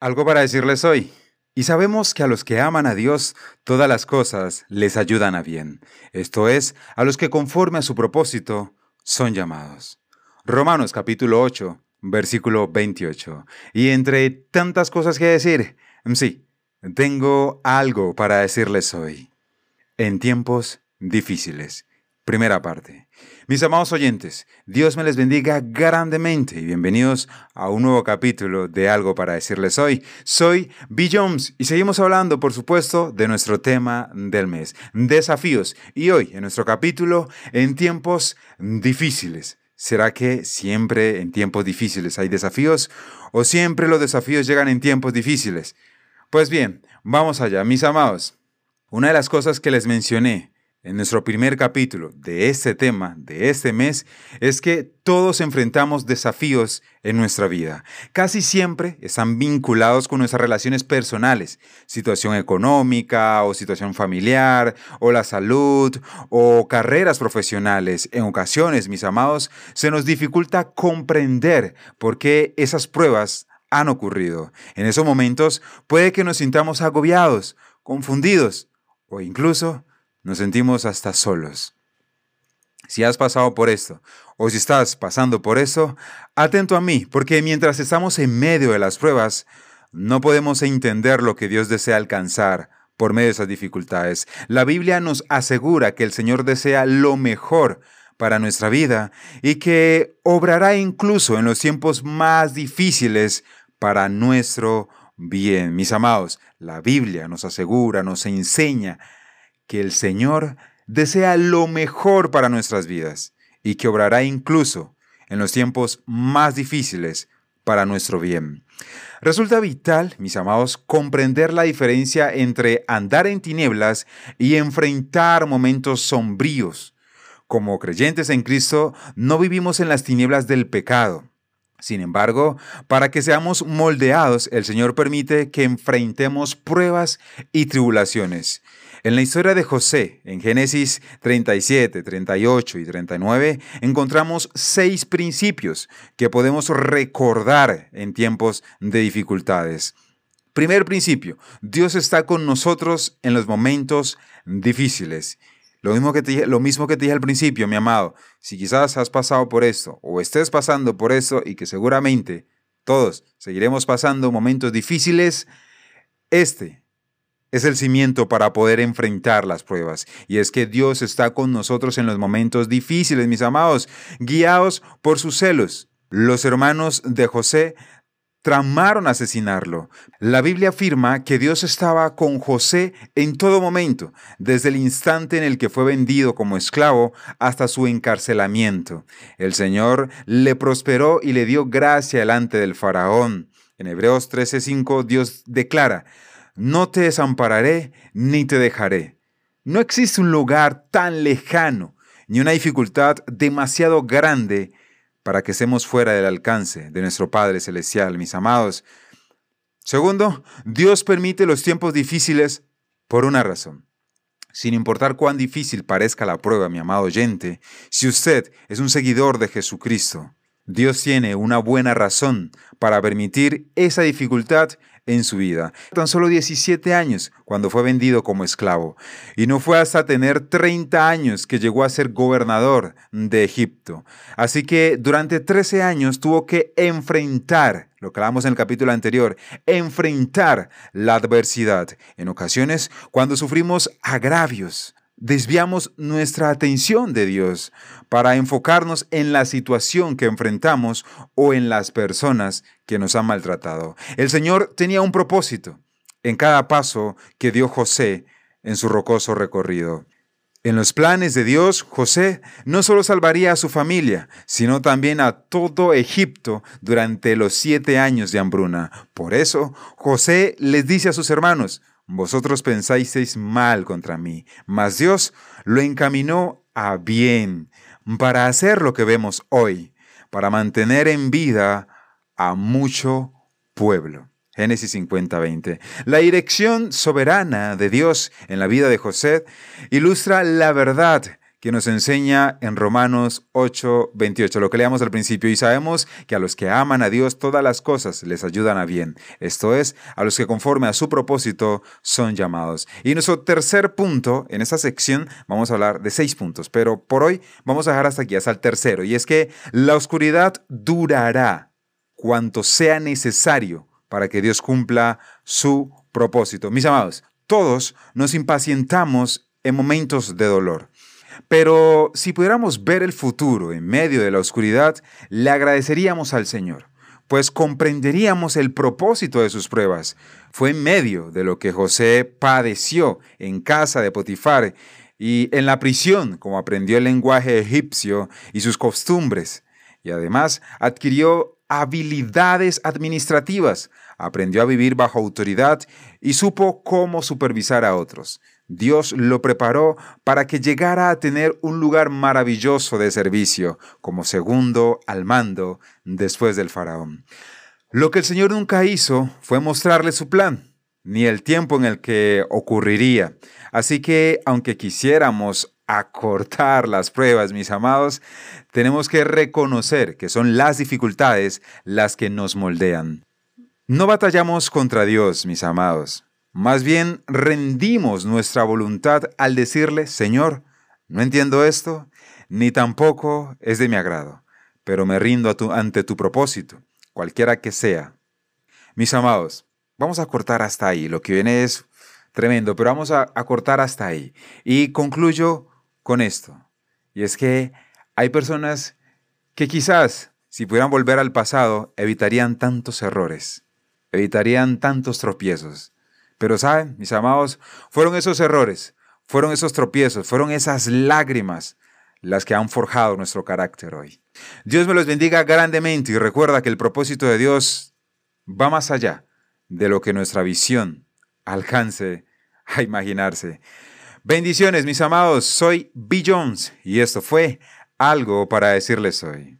Algo para decirles hoy. Y sabemos que a los que aman a Dios, todas las cosas les ayudan a bien. Esto es, a los que conforme a su propósito son llamados. Romanos capítulo 8, versículo 28. Y entre tantas cosas que decir, sí, tengo algo para decirles hoy. En tiempos difíciles. Primera parte. Mis amados oyentes, Dios me les bendiga grandemente y bienvenidos a un nuevo capítulo de Algo para decirles hoy. Soy B. Jones y seguimos hablando, por supuesto, de nuestro tema del mes, desafíos. Y hoy, en nuestro capítulo, en tiempos difíciles. ¿Será que siempre en tiempos difíciles hay desafíos o siempre los desafíos llegan en tiempos difíciles? Pues bien, vamos allá, mis amados. Una de las cosas que les mencioné en nuestro primer capítulo de este tema, de este mes, es que todos enfrentamos desafíos en nuestra vida. Casi siempre están vinculados con nuestras relaciones personales, situación económica o situación familiar, o la salud, o carreras profesionales. En ocasiones, mis amados, se nos dificulta comprender por qué esas pruebas han ocurrido. En esos momentos puede que nos sintamos agobiados, confundidos o incluso nos sentimos hasta solos. Si has pasado por esto o si estás pasando por eso, atento a mí, porque mientras estamos en medio de las pruebas, no podemos entender lo que Dios desea alcanzar por medio de esas dificultades. La Biblia nos asegura que el Señor desea lo mejor para nuestra vida y que obrará incluso en los tiempos más difíciles para nuestro bien. Mis amados, la Biblia nos asegura, nos enseña que el Señor desea lo mejor para nuestras vidas y que obrará incluso en los tiempos más difíciles para nuestro bien. Resulta vital, mis amados, comprender la diferencia entre andar en tinieblas y enfrentar momentos sombríos. Como creyentes en Cristo, no vivimos en las tinieblas del pecado. Sin embargo, para que seamos moldeados, el Señor permite que enfrentemos pruebas y tribulaciones. En la historia de José, en Génesis 37, 38 y 39, encontramos seis principios que podemos recordar en tiempos de dificultades. Primer principio, Dios está con nosotros en los momentos difíciles. Lo mismo, que te, lo dije al principio, mi amado, si quizás has pasado por esto o estés pasando por esto y que seguramente todos seguiremos pasando momentos difíciles, este es el cimiento para poder enfrentar las pruebas. Y es que Dios está con nosotros en los momentos difíciles, mis amados, guiados por sus celos. Los hermanos de José tramaron asesinarlo. La Biblia afirma que Dios estaba con José en todo momento, desde el instante en el que fue vendido como esclavo hasta su encarcelamiento. El Señor le prosperó y le dio gracia delante del faraón. En Hebreos 13:5 Dios declara, no te desampararé ni te dejaré. No existe un lugar tan lejano ni una dificultad demasiado grande para que estemos fuera del alcance de nuestro Padre Celestial, mis amados. Segundo, Dios permite los tiempos difíciles por una razón. Sin importar cuán difícil parezca la prueba, mi amado oyente, si usted es un seguidor de Jesucristo, Dios tiene una buena razón para permitir esa dificultad en su vida. Tan solo 17 años cuando fue vendido como esclavo. Y no fue hasta tener 30 años que llegó a ser gobernador de Egipto. Así que durante 13 años tuvo que enfrentar, lo que hablamos en el capítulo anterior, enfrentar la adversidad. En ocasiones, cuando sufrimos agravios, desviamos nuestra atención de Dios para enfocarnos en la situación que enfrentamos o en las personas que nos han maltratado. El Señor tenía un propósito en cada paso que dio José en su rocoso recorrido. En los planes de Dios, José no solo salvaría a su familia, sino también a todo Egipto durante los siete años de hambruna. Por eso, José les dice a sus hermanos, vosotros pensáis mal contra mí, mas Dios lo encaminó a bien para hacer lo que vemos hoy, para mantener en vida a mucho pueblo. Génesis 50:20. La dirección soberana de Dios en la vida de José ilustra la verdad que nos enseña en Romanos 8, 28, lo que leamos al principio, y sabemos que a los que aman a Dios todas las cosas les ayudan a bien, esto es, a los que conforme a su propósito son llamados. Y nuestro tercer punto, en esta sección vamos a hablar de seis puntos, pero por hoy vamos a dejar hasta aquí, hasta el tercero, y es que la oscuridad durará cuanto sea necesario para que Dios cumpla su propósito. Mis amados, todos nos impacientamos en momentos de dolor. Pero si pudiéramos ver el futuro en medio de la oscuridad, le agradeceríamos al Señor, pues comprenderíamos el propósito de sus pruebas. Fue en medio de lo que José padeció en casa de Potifar y en la prisión, como aprendió el lenguaje egipcio y sus costumbres, y además adquirió habilidades administrativas, aprendió a vivir bajo autoridad y supo cómo supervisar a otros. Dios lo preparó para que llegara a tener un lugar maravilloso de servicio, como segundo al mando después del faraón. Lo que el Señor nunca hizo fue mostrarle su plan, ni el tiempo en el que ocurriría. Así que, aunque quisiéramos acortar las pruebas, mis amados, tenemos que reconocer que son las dificultades las que nos moldean. No batallamos contra Dios, mis amados. Más bien rendimos nuestra voluntad al decirle, Señor, no entiendo esto, ni tampoco es de mi agrado, pero me rindo ante tu propósito, cualquiera que sea. Mis amados, vamos a cortar hasta ahí. Lo que viene es tremendo, pero vamos a, a cortar hasta ahí. Y concluyo con esto. Y es que hay personas que quizás, si pudieran volver al pasado, evitarían tantos errores, evitarían tantos tropiezos pero saben, mis amados, fueron esos errores, fueron esos tropiezos, fueron esas lágrimas las que han forjado nuestro carácter hoy. Dios me los bendiga grandemente y recuerda que el propósito de Dios va más allá de lo que nuestra visión alcance a imaginarse. Bendiciones, mis amados. Soy B. Jones y esto fue algo para decirles hoy.